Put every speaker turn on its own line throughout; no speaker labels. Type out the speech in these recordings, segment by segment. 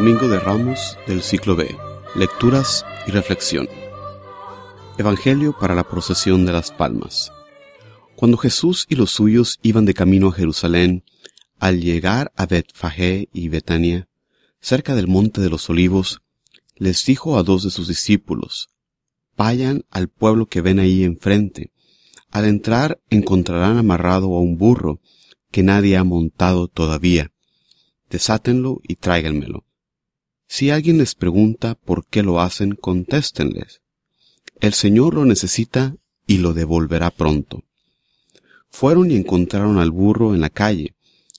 Domingo de Ramos del ciclo B. Lecturas y reflexión. Evangelio para la procesión de las palmas. Cuando Jesús y los suyos iban de camino a Jerusalén, al llegar a Betfagé y Betania, cerca del monte de los olivos, les dijo a dos de sus discípulos, Vayan al pueblo que ven ahí enfrente. Al entrar encontrarán amarrado a un burro que nadie ha montado todavía. Desátenlo y tráiganmelo. Si alguien les pregunta por qué lo hacen, contéstenles. El Señor lo necesita y lo devolverá pronto. Fueron y encontraron al burro en la calle,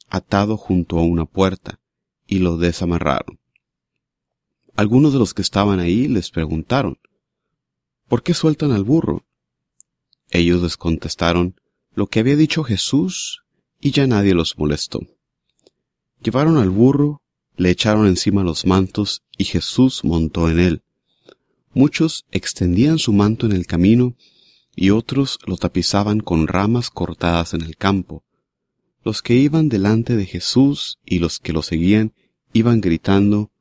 atado junto a una puerta, y lo desamarraron. Algunos de los que estaban ahí les preguntaron, ¿por qué sueltan al burro? Ellos les contestaron lo que había dicho Jesús y ya nadie los molestó. Llevaron al burro, le echaron encima los mantos y Jesús montó en él. Muchos extendían su manto en el camino y otros lo tapizaban con ramas cortadas en el campo. Los que iban delante de Jesús y los que lo seguían iban gritando,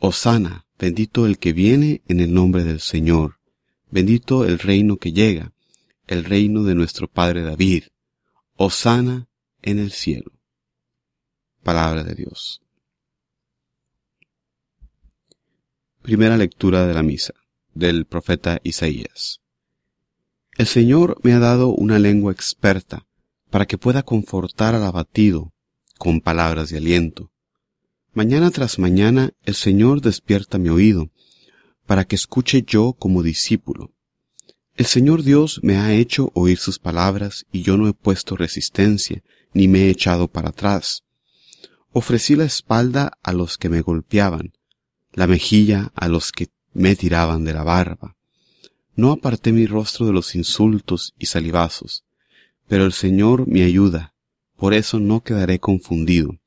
Osana, bendito el que viene en el nombre del Señor, bendito el reino que llega, el reino de nuestro Padre David, Osana en el cielo. Palabra de Dios. Primera lectura de la misa del profeta Isaías. El Señor me ha dado una lengua experta para que pueda confortar al abatido con palabras de aliento. Mañana tras mañana el Señor despierta mi oído para que escuche yo como discípulo. El Señor Dios me ha hecho oír sus palabras y yo no he puesto resistencia ni me he echado para atrás. Ofrecí la espalda a los que me golpeaban, la mejilla a los que me tiraban de la barba. No aparté mi rostro de los insultos y salivazos, pero el Señor me ayuda, por eso no quedaré confundido,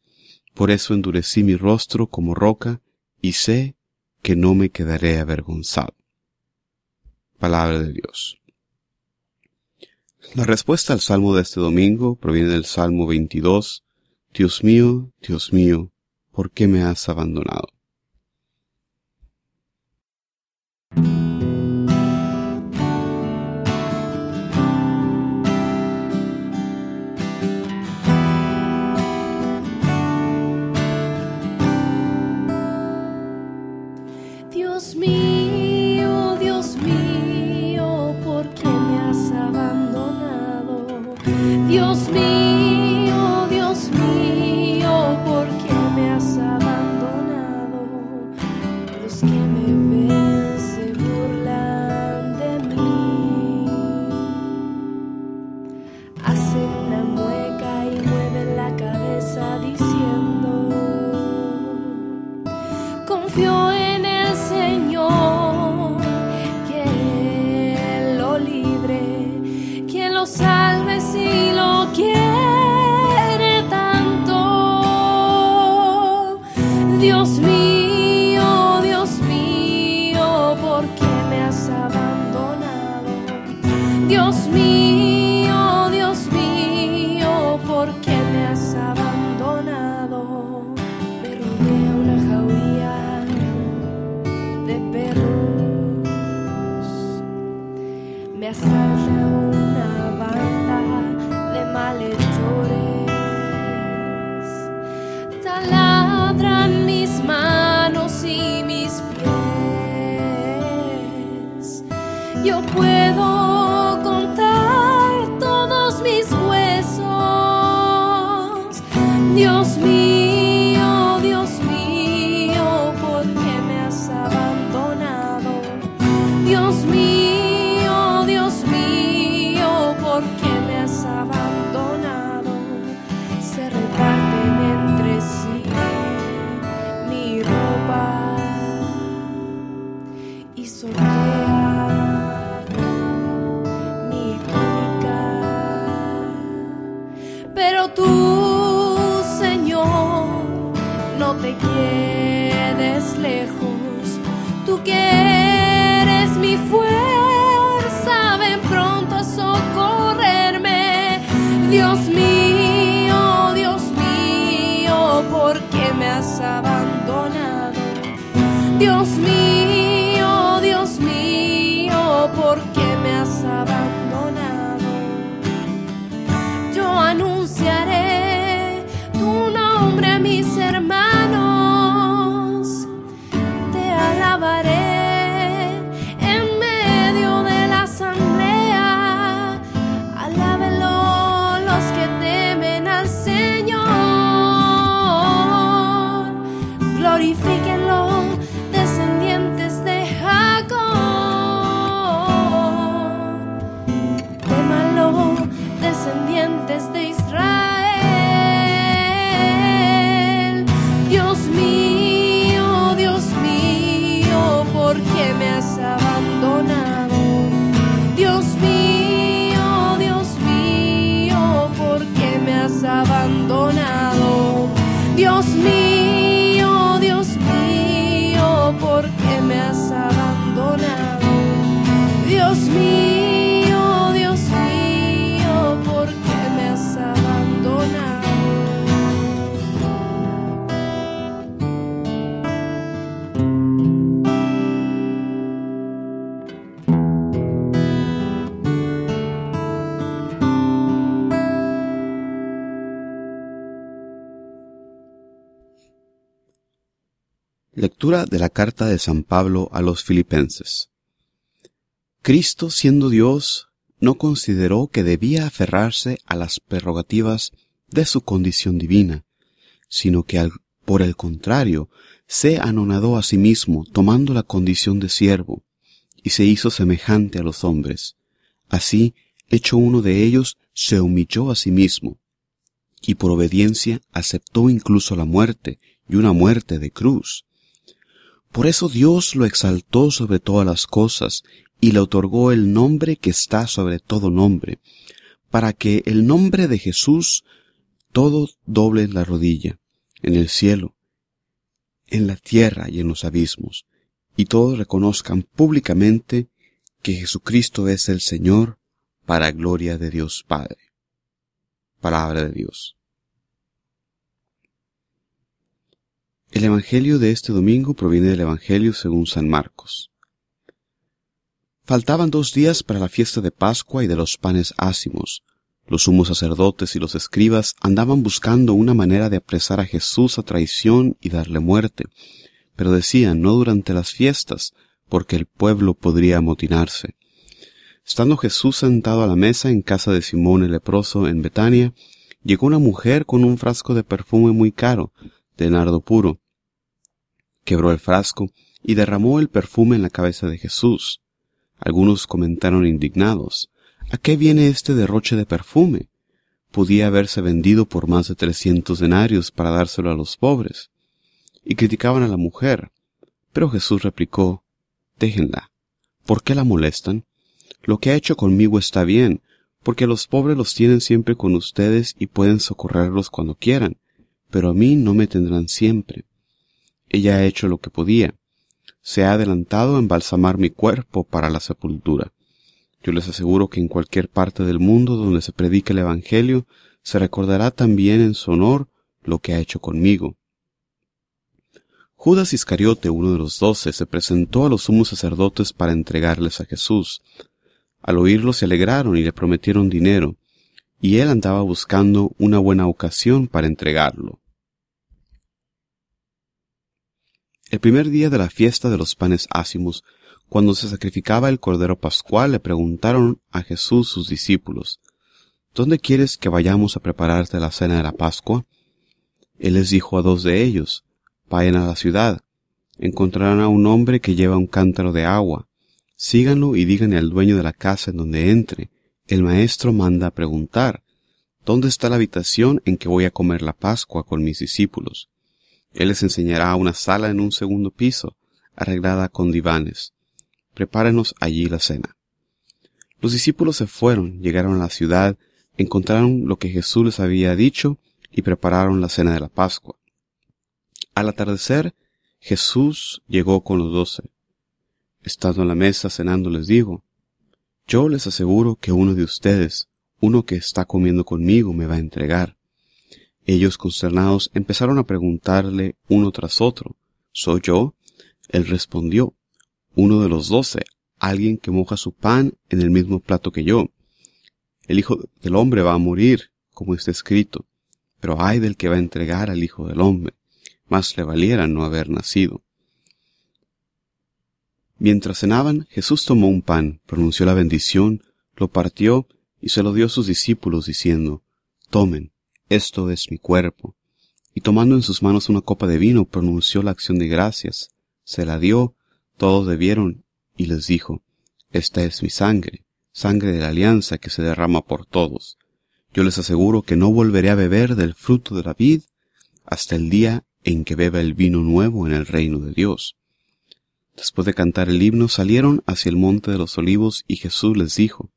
por eso endurecí mi rostro como roca y sé que no me quedaré avergonzado. Palabra de Dios. La respuesta al salmo de este domingo proviene del Salmo 22. Dios mío, Dios mío, ¿por qué me has abandonado?
Yo puedo
De la carta de San Pablo a los Filipenses. Cristo, siendo Dios, no consideró que debía aferrarse a las prerrogativas de su condición divina, sino que por el contrario se anonadó a sí mismo tomando la condición de siervo, y se hizo semejante a los hombres. Así, hecho uno de ellos, se humilló a sí mismo, y por obediencia aceptó incluso la muerte, y una muerte de cruz por eso Dios lo exaltó sobre todas las cosas y le otorgó el nombre que está sobre todo nombre, para que el nombre de Jesús todo doble la rodilla, en el cielo, en la tierra y en los abismos, y todos reconozcan públicamente que Jesucristo es el Señor para gloria de Dios Padre. Palabra de Dios. El Evangelio de este domingo proviene del Evangelio según San Marcos. Faltaban dos días para la fiesta de Pascua y de los panes ácimos. Los sumos sacerdotes y los escribas andaban buscando una manera de apresar a Jesús a traición y darle muerte, pero decían no durante las fiestas, porque el pueblo podría amotinarse. Estando Jesús sentado a la mesa en casa de Simón el leproso en Betania, llegó una mujer con un frasco de perfume muy caro, de nardo puro. Quebró el frasco y derramó el perfume en la cabeza de Jesús. Algunos comentaron indignados, ¿a qué viene este derroche de perfume? Podía haberse vendido por más de trescientos denarios para dárselo a los pobres. Y criticaban a la mujer. Pero Jesús replicó, déjenla. ¿Por qué la molestan? Lo que ha hecho conmigo está bien, porque los pobres los tienen siempre con ustedes y pueden socorrerlos cuando quieran pero a mí no me tendrán siempre. Ella ha hecho lo que podía. Se ha adelantado a embalsamar mi cuerpo para la sepultura. Yo les aseguro que en cualquier parte del mundo donde se predique el Evangelio, se recordará también en su honor lo que ha hecho conmigo. Judas Iscariote, uno de los doce, se presentó a los sumos sacerdotes para entregarles a Jesús. Al oírlo se alegraron y le prometieron dinero, y él andaba buscando una buena ocasión para entregarlo. El primer día de la fiesta de los panes ácimos, cuando se sacrificaba el cordero pascual, le preguntaron a Jesús sus discípulos, ¿Dónde quieres que vayamos a prepararte la cena de la Pascua? Él les dijo a dos de ellos, Vayan a la ciudad, encontrarán a un hombre que lleva un cántaro de agua, síganlo y díganle al dueño de la casa en donde entre, el maestro manda a preguntar, ¿dónde está la habitación en que voy a comer la Pascua con mis discípulos? Él les enseñará una sala en un segundo piso, arreglada con divanes. Prepárenos allí la cena. Los discípulos se fueron, llegaron a la ciudad, encontraron lo que Jesús les había dicho y prepararon la cena de la Pascua. Al atardecer, Jesús llegó con los doce. Estando en la mesa cenando les dijo, Yo les aseguro que uno de ustedes, uno que está comiendo conmigo, me va a entregar. Ellos, consternados, empezaron a preguntarle uno tras otro, ¿Soy yo? Él respondió, uno de los doce, alguien que moja su pan en el mismo plato que yo. El Hijo del Hombre va a morir, como está escrito, pero ay del que va a entregar al Hijo del Hombre, más le valiera no haber nacido. Mientras cenaban, Jesús tomó un pan, pronunció la bendición, lo partió y se lo dio a sus discípulos, diciendo, Tomen, esto es mi cuerpo. Y tomando en sus manos una copa de vino, pronunció la acción de gracias, se la dio, todos bebieron, y les dijo, Esta es mi sangre, sangre de la alianza que se derrama por todos. Yo les aseguro que no volveré a beber del fruto de la vid hasta el día en que beba el vino nuevo en el reino de Dios. Después de cantar el himno salieron hacia el monte de los olivos y Jesús les dijo,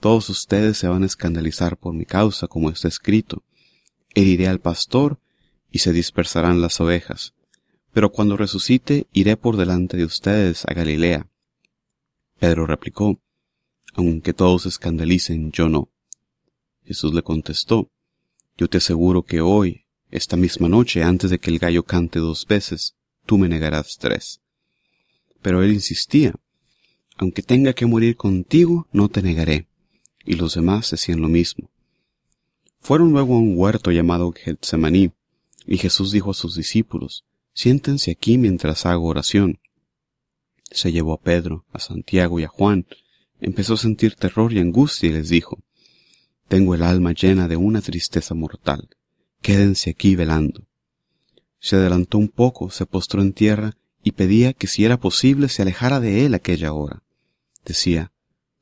todos ustedes se van a escandalizar por mi causa, como está escrito. Heriré al pastor y se dispersarán las ovejas. Pero cuando resucite, iré por delante de ustedes a Galilea. Pedro replicó, aunque todos escandalicen, yo no. Jesús le contestó, yo te aseguro que hoy, esta misma noche, antes de que el gallo cante dos veces, tú me negarás tres. Pero él insistía, aunque tenga que morir contigo, no te negaré y los demás decían lo mismo. Fueron luego a un huerto llamado Getsemaní, y Jesús dijo a sus discípulos, siéntense aquí mientras hago oración. Se llevó a Pedro, a Santiago y a Juan, empezó a sentir terror y angustia y les dijo, Tengo el alma llena de una tristeza mortal, quédense aquí velando. Se adelantó un poco, se postró en tierra y pedía que si era posible se alejara de él aquella hora. Decía,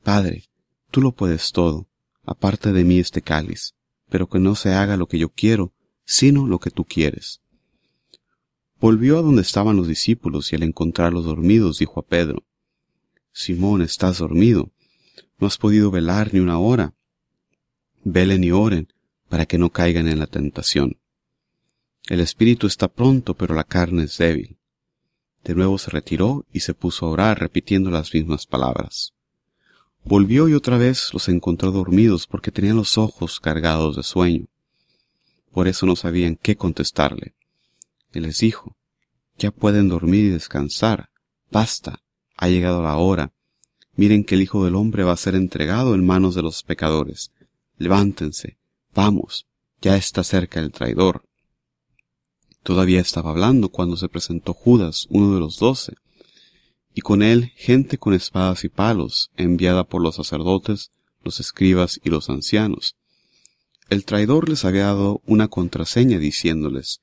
Padre, tú lo puedes todo, aparte de mí este cáliz, pero que no se haga lo que yo quiero, sino lo que tú quieres. Volvió a donde estaban los discípulos y al encontrarlos dormidos dijo a Pedro, Simón, estás dormido, no has podido velar ni una hora. Velen y oren para que no caigan en la tentación. El espíritu está pronto, pero la carne es débil. De nuevo se retiró y se puso a orar repitiendo las mismas palabras. Volvió y otra vez los encontró dormidos porque tenían los ojos cargados de sueño. Por eso no sabían qué contestarle. Y les dijo, ya pueden dormir y descansar. Basta, ha llegado la hora. Miren que el Hijo del Hombre va a ser entregado en manos de los pecadores. Levántense, vamos, ya está cerca el traidor. Todavía estaba hablando cuando se presentó Judas, uno de los doce, y con él gente con espadas y palos, enviada por los sacerdotes, los escribas y los ancianos. El traidor les había dado una contraseña diciéndoles,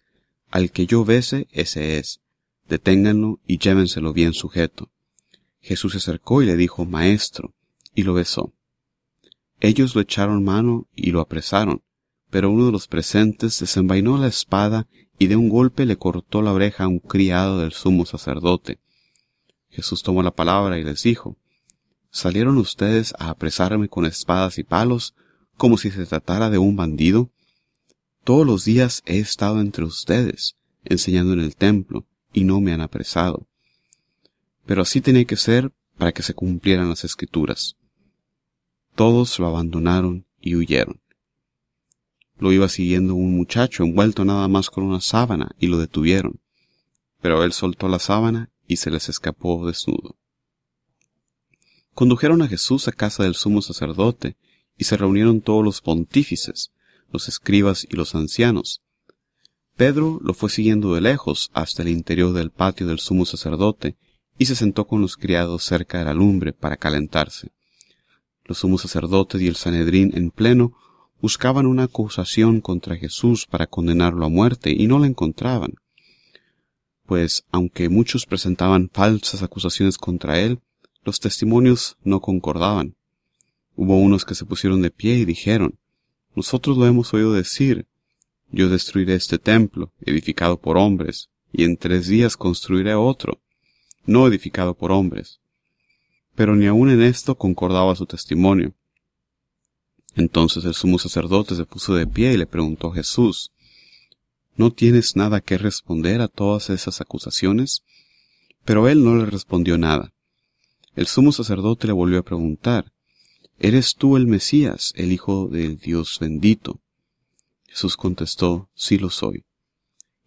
Al que yo bese, ese es, deténganlo y llévenselo bien sujeto. Jesús se acercó y le dijo, Maestro, y lo besó. Ellos lo echaron mano y lo apresaron, pero uno de los presentes desenvainó la espada y de un golpe le cortó la oreja a un criado del sumo sacerdote. Jesús tomó la palabra y les dijo, ¿Salieron ustedes a apresarme con espadas y palos como si se tratara de un bandido? Todos los días he estado entre ustedes, enseñando en el templo, y no me han apresado. Pero así tenía que ser para que se cumplieran las escrituras. Todos lo abandonaron y huyeron. Lo iba siguiendo un muchacho envuelto nada más con una sábana y lo detuvieron. Pero él soltó la sábana y se les escapó desnudo. Condujeron a Jesús a casa del sumo sacerdote y se reunieron todos los pontífices, los escribas y los ancianos. Pedro lo fue siguiendo de lejos hasta el interior del patio del sumo sacerdote y se sentó con los criados cerca de la lumbre para calentarse. Los sumos sacerdotes y el Sanedrín en pleno buscaban una acusación contra Jesús para condenarlo a muerte y no la encontraban. Pues aunque muchos presentaban falsas acusaciones contra él, los testimonios no concordaban. Hubo unos que se pusieron de pie y dijeron, Nosotros lo hemos oído decir, yo destruiré este templo, edificado por hombres, y en tres días construiré otro, no edificado por hombres. Pero ni aun en esto concordaba su testimonio. Entonces el sumo sacerdote se puso de pie y le preguntó Jesús, ¿No tienes nada que responder a todas esas acusaciones? Pero él no le respondió nada. El sumo sacerdote le volvió a preguntar, ¿Eres tú el Mesías, el Hijo del Dios bendito? Jesús contestó, Sí lo soy.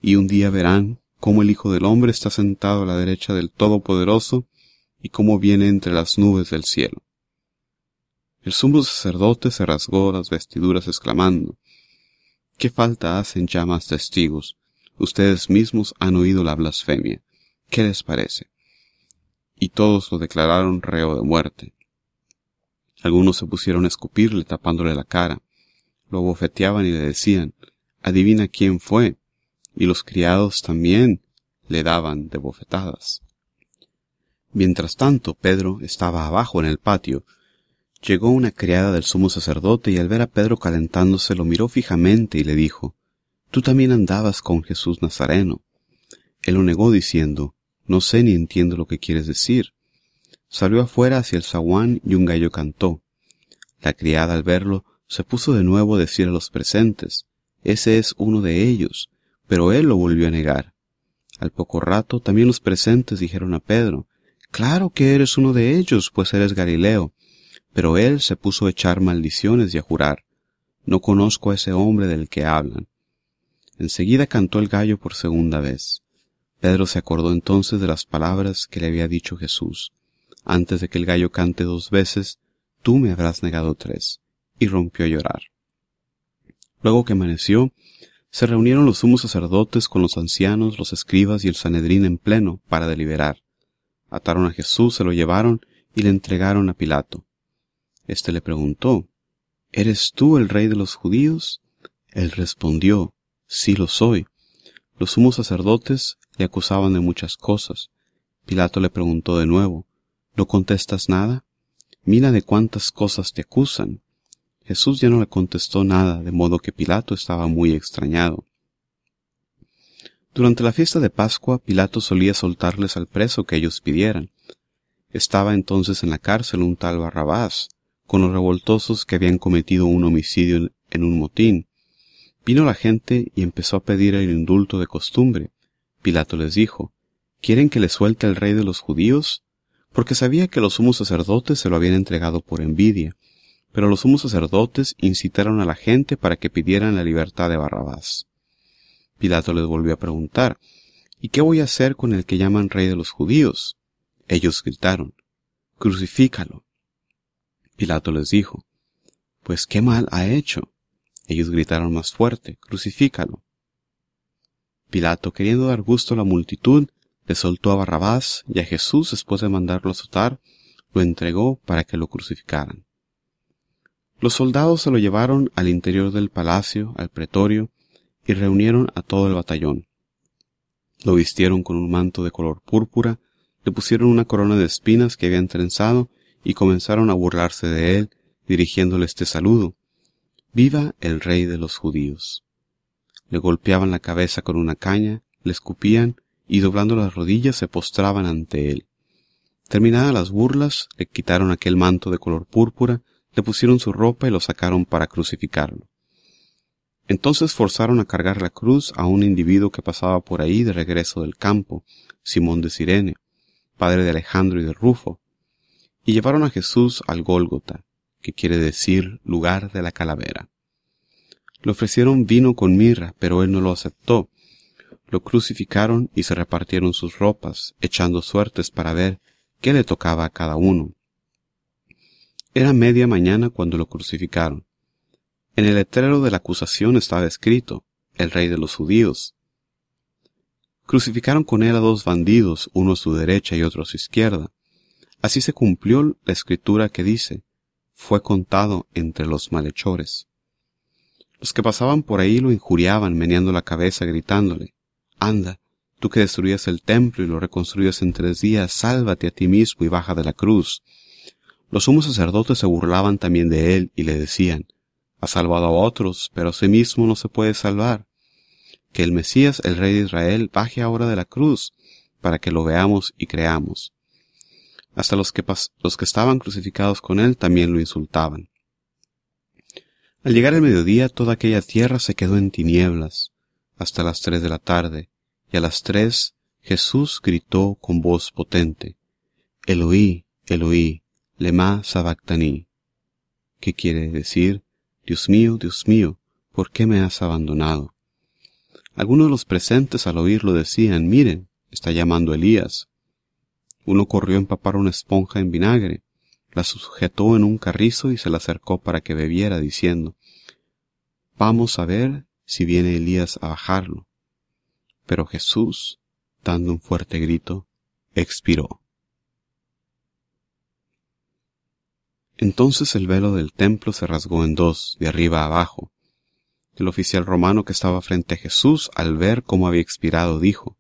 Y un día verán cómo el Hijo del Hombre está sentado a la derecha del Todopoderoso y cómo viene entre las nubes del cielo. El sumo sacerdote se rasgó las vestiduras exclamando, ¿Qué falta hacen ya más testigos? Ustedes mismos han oído la blasfemia. ¿Qué les parece? Y todos lo declararon reo de muerte. Algunos se pusieron a escupirle tapándole la cara. Lo bofeteaban y le decían, adivina quién fue. Y los criados también le daban de bofetadas. Mientras tanto, Pedro estaba abajo en el patio, Llegó una criada del sumo sacerdote y al ver a Pedro calentándose lo miró fijamente y le dijo, Tú también andabas con Jesús Nazareno. Él lo negó diciendo, No sé ni entiendo lo que quieres decir. Salió afuera hacia el zaguán y un gallo cantó. La criada al verlo se puso de nuevo a decir a los presentes, Ese es uno de ellos, pero él lo volvió a negar. Al poco rato también los presentes dijeron a Pedro, Claro que eres uno de ellos, pues eres Galileo. Pero él se puso a echar maldiciones y a jurar, No conozco a ese hombre del que hablan. Enseguida cantó el gallo por segunda vez. Pedro se acordó entonces de las palabras que le había dicho Jesús. Antes de que el gallo cante dos veces, tú me habrás negado tres. Y rompió a llorar. Luego que amaneció, se reunieron los sumos sacerdotes con los ancianos, los escribas y el Sanedrín en pleno para deliberar. Ataron a Jesús, se lo llevaron y le entregaron a Pilato. Este le preguntó, ¿Eres tú el rey de los judíos? Él respondió, Sí lo soy. Los sumos sacerdotes le acusaban de muchas cosas. Pilato le preguntó de nuevo, ¿No contestas nada? Mira de cuántas cosas te acusan. Jesús ya no le contestó nada, de modo que Pilato estaba muy extrañado. Durante la fiesta de Pascua, Pilato solía soltarles al preso que ellos pidieran. Estaba entonces en la cárcel un tal Barrabás, con los revoltosos que habían cometido un homicidio en un motín. Vino la gente y empezó a pedir el indulto de costumbre. Pilato les dijo, ¿Quieren que le suelte al rey de los judíos? Porque sabía que los sumos sacerdotes se lo habían entregado por envidia. Pero los sumos sacerdotes incitaron a la gente para que pidieran la libertad de Barrabás. Pilato les volvió a preguntar, ¿Y qué voy a hacer con el que llaman rey de los judíos? Ellos gritaron, Crucifícalo. Pilato les dijo, Pues qué mal ha hecho. Ellos gritaron más fuerte, Crucifícalo. Pilato, queriendo dar gusto a la multitud, le soltó a Barrabás y a Jesús, después de mandarlo azotar, lo entregó para que lo crucificaran. Los soldados se lo llevaron al interior del palacio, al pretorio, y reunieron a todo el batallón. Lo vistieron con un manto de color púrpura, le pusieron una corona de espinas que habían trenzado y comenzaron a burlarse de él, dirigiéndole este saludo. Viva el rey de los judíos. Le golpeaban la cabeza con una caña, le escupían y doblando las rodillas se postraban ante él. Terminadas las burlas, le quitaron aquel manto de color púrpura, le pusieron su ropa y lo sacaron para crucificarlo. Entonces forzaron a cargar la cruz a un individuo que pasaba por ahí de regreso del campo, Simón de Sirene, padre de Alejandro y de Rufo, y llevaron a Jesús al Gólgota, que quiere decir lugar de la calavera. Le ofrecieron vino con mirra, pero él no lo aceptó. Lo crucificaron y se repartieron sus ropas, echando suertes para ver qué le tocaba a cada uno. Era media mañana cuando lo crucificaron. En el letrero de la acusación estaba escrito, el rey de los judíos. Crucificaron con él a dos bandidos, uno a su derecha y otro a su izquierda. Así se cumplió la escritura que dice, fue contado entre los malhechores. Los que pasaban por ahí lo injuriaban, meneando la cabeza, gritándole, Anda, tú que destruyas el templo y lo reconstruyas en tres días, sálvate a ti mismo y baja de la cruz. Los sumos sacerdotes se burlaban también de él y le decían, ha salvado a otros, pero a sí mismo no se puede salvar. Que el Mesías, el Rey de Israel, baje ahora de la cruz, para que lo veamos y creamos. Hasta los que, los que estaban crucificados con él también lo insultaban. Al llegar el mediodía toda aquella tierra se quedó en tinieblas, hasta las tres de la tarde, y a las tres Jesús gritó con voz potente, Eloí, Eloí, lema sabactani, ¿Qué quiere decir, Dios mío, Dios mío, ¿por qué me has abandonado? Algunos de los presentes al oírlo decían, miren, está llamando Elías. Uno corrió a empapar una esponja en vinagre, la sujetó en un carrizo y se la acercó para que bebiera, diciendo, Vamos a ver si viene Elías a bajarlo. Pero Jesús, dando un fuerte grito, expiró. Entonces el velo del templo se rasgó en dos, de arriba a abajo. El oficial romano que estaba frente a Jesús, al ver cómo había expirado, dijo,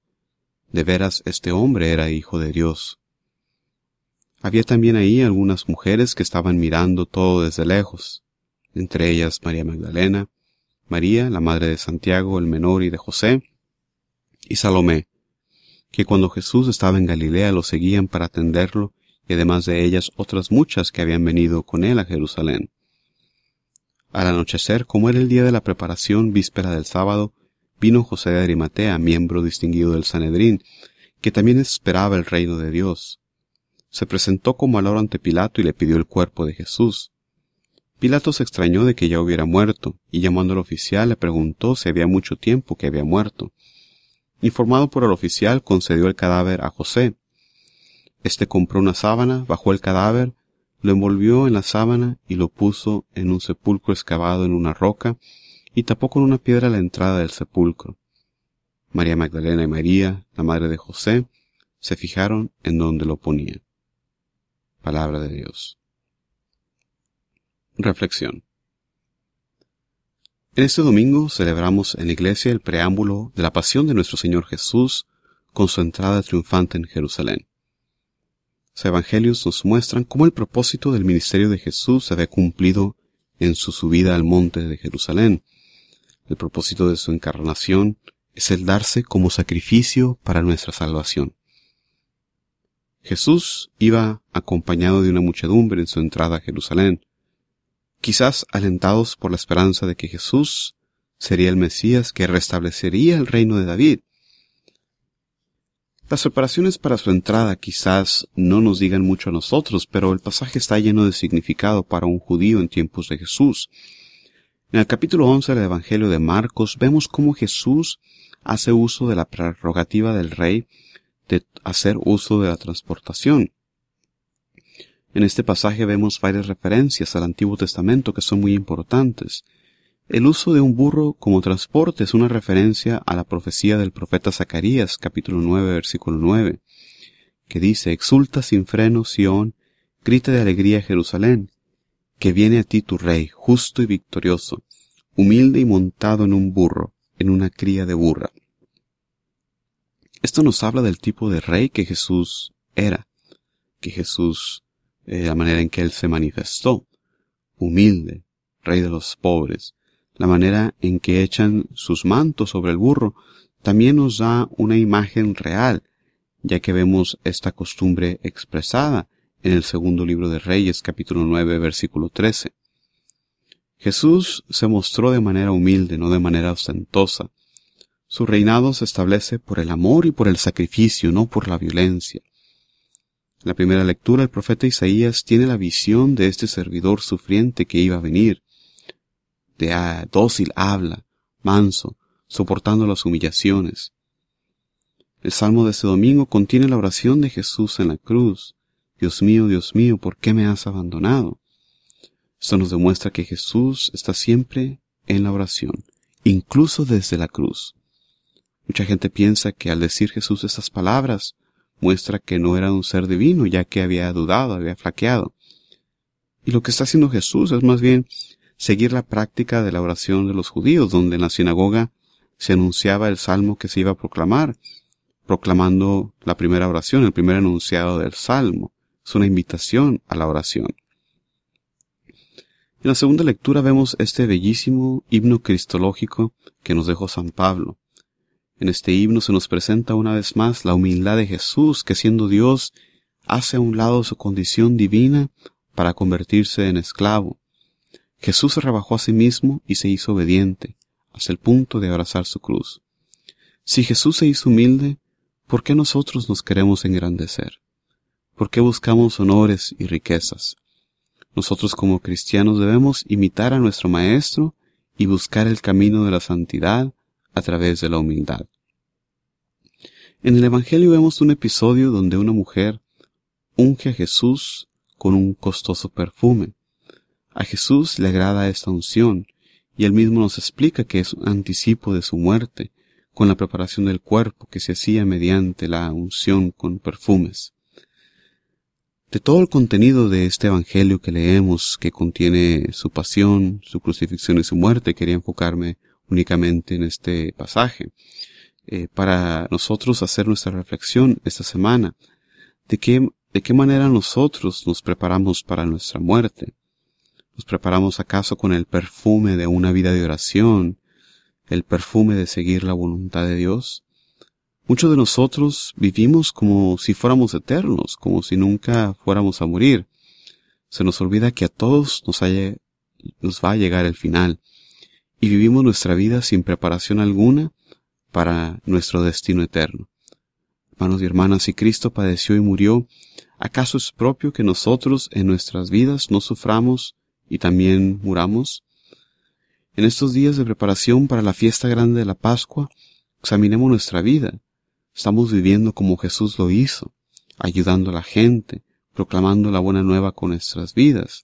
De veras este hombre era hijo de Dios. Había también ahí algunas mujeres que estaban mirando todo desde lejos, entre ellas María Magdalena, María, la madre de Santiago el menor y de José, y Salomé, que cuando Jesús estaba en Galilea lo seguían para atenderlo y además de ellas otras muchas que habían venido con él a Jerusalén. Al anochecer, como era el día de la preparación víspera del sábado, vino José de Arimatea, miembro distinguido del Sanedrín, que también esperaba el reino de Dios. Se presentó como al ante Pilato y le pidió el cuerpo de Jesús. Pilato se extrañó de que ya hubiera muerto, y llamando al oficial le preguntó si había mucho tiempo que había muerto. Informado por el oficial, concedió el cadáver a José, este compró una sábana, bajó el cadáver, lo envolvió en la sábana y lo puso en un sepulcro excavado en una roca, y tapó con una piedra la entrada del sepulcro. María Magdalena y María, la madre de José, se fijaron en donde lo ponía. Palabra de Dios. Reflexión. En este domingo celebramos en la iglesia el preámbulo de la pasión de nuestro Señor Jesús con su entrada triunfante en Jerusalén. Los evangelios nos muestran cómo el propósito del ministerio de Jesús se había cumplido en su subida al monte de Jerusalén. El propósito de su encarnación es el darse como sacrificio para nuestra salvación. Jesús iba acompañado de una muchedumbre en su entrada a Jerusalén, quizás alentados por la esperanza de que Jesús sería el Mesías que restablecería el reino de David. Las preparaciones para su entrada quizás no nos digan mucho a nosotros, pero el pasaje está lleno de significado para un judío en tiempos de Jesús. En el capítulo 11 del Evangelio de Marcos vemos cómo Jesús hace uso de la prerrogativa del rey de hacer uso de la transportación. En este pasaje vemos varias referencias al Antiguo Testamento que son muy importantes. El uso de un burro como transporte es una referencia a la profecía del profeta Zacarías, capítulo 9, versículo 9, que dice, Exulta sin freno, Sión, grita de alegría Jerusalén, que viene a ti tu rey, justo y victorioso, humilde y montado en un burro, en una cría de burra. Esto nos habla del tipo de rey que Jesús era, que Jesús, eh, la manera en que Él se manifestó, humilde, rey de los pobres, la manera en que echan sus mantos sobre el burro, también nos da una imagen real, ya que vemos esta costumbre expresada en el segundo libro de Reyes, capítulo 9, versículo 13. Jesús se mostró de manera humilde, no de manera ostentosa, su reinado se establece por el amor y por el sacrificio, no por la violencia. En la primera lectura el profeta Isaías tiene la visión de este servidor sufriente que iba a venir. De dócil habla, manso, soportando las humillaciones. El salmo de este domingo contiene la oración de Jesús en la cruz. Dios mío, Dios mío, ¿por qué me has abandonado? Esto nos demuestra que Jesús está siempre en la oración, incluso desde la cruz. Mucha gente piensa que al decir Jesús estas palabras muestra que no era un ser divino, ya que había dudado, había flaqueado. Y lo que está haciendo Jesús es más bien seguir la práctica de la oración de los judíos, donde en la sinagoga se anunciaba el salmo que se iba a proclamar, proclamando la primera oración, el primer enunciado del salmo. Es una invitación a la oración. En la segunda lectura vemos este bellísimo himno cristológico que nos dejó San Pablo. En este himno se nos presenta una vez más la humildad de Jesús, que siendo Dios, hace a un lado su condición divina para convertirse en esclavo. Jesús se rebajó a sí mismo y se hizo obediente, hasta el punto de abrazar su cruz. Si Jesús se hizo humilde, ¿por qué nosotros nos queremos engrandecer? ¿Por qué buscamos honores y riquezas? Nosotros como cristianos debemos imitar a nuestro Maestro y buscar el camino de la santidad a través de la humildad. En el Evangelio vemos un episodio donde una mujer unge a Jesús con un costoso perfume. A Jesús le agrada esta unción y él mismo nos explica que es un anticipo de su muerte con la preparación del cuerpo que se hacía mediante la unción con perfumes. De todo el contenido de este Evangelio que leemos, que contiene su pasión, su crucifixión y su muerte, quería enfocarme únicamente en este pasaje, eh, para nosotros hacer nuestra reflexión esta semana. ¿De qué, ¿De qué manera nosotros nos preparamos para nuestra muerte? ¿Nos preparamos acaso con el perfume de una vida de oración, el perfume de seguir la voluntad de Dios? Muchos de nosotros vivimos como si fuéramos eternos, como si nunca fuéramos a morir. Se nos olvida que a todos nos, va a llegar el final y vivimos nuestra vida sin preparación alguna para nuestro destino eterno. Hermanos y hermanas, si Cristo padeció y murió, ¿acaso es propio que nosotros en nuestras vidas no suframos y también muramos? En estos días de preparación para la fiesta grande de la Pascua, examinemos nuestra vida. Estamos viviendo como Jesús lo hizo, ayudando a la gente, proclamando la buena nueva con nuestras vidas,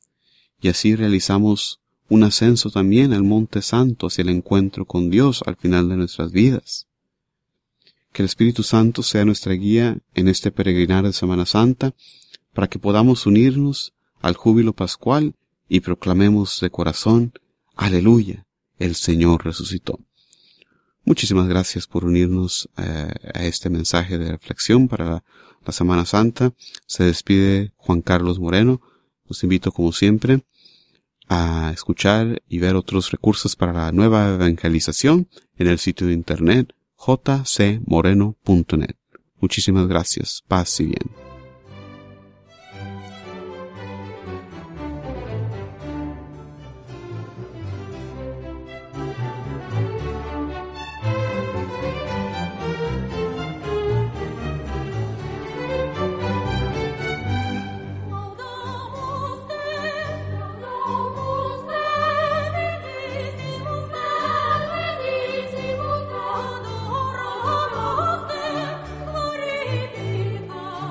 y así realizamos un ascenso también al Monte Santo hacia el encuentro con Dios al final de nuestras vidas. Que el Espíritu Santo sea nuestra guía en este peregrinar de Semana Santa, para que podamos unirnos al júbilo pascual y proclamemos de corazón, aleluya, el Señor resucitó. Muchísimas gracias por unirnos eh, a este mensaje de reflexión para la, Semana Santa. Se despide Juan Carlos Moreno. Los invito como siempre a escuchar y ver otros recursos para la nueva evangelización en el sitio de internet jcmoreno.net. Muchísimas gracias. Paz y bien.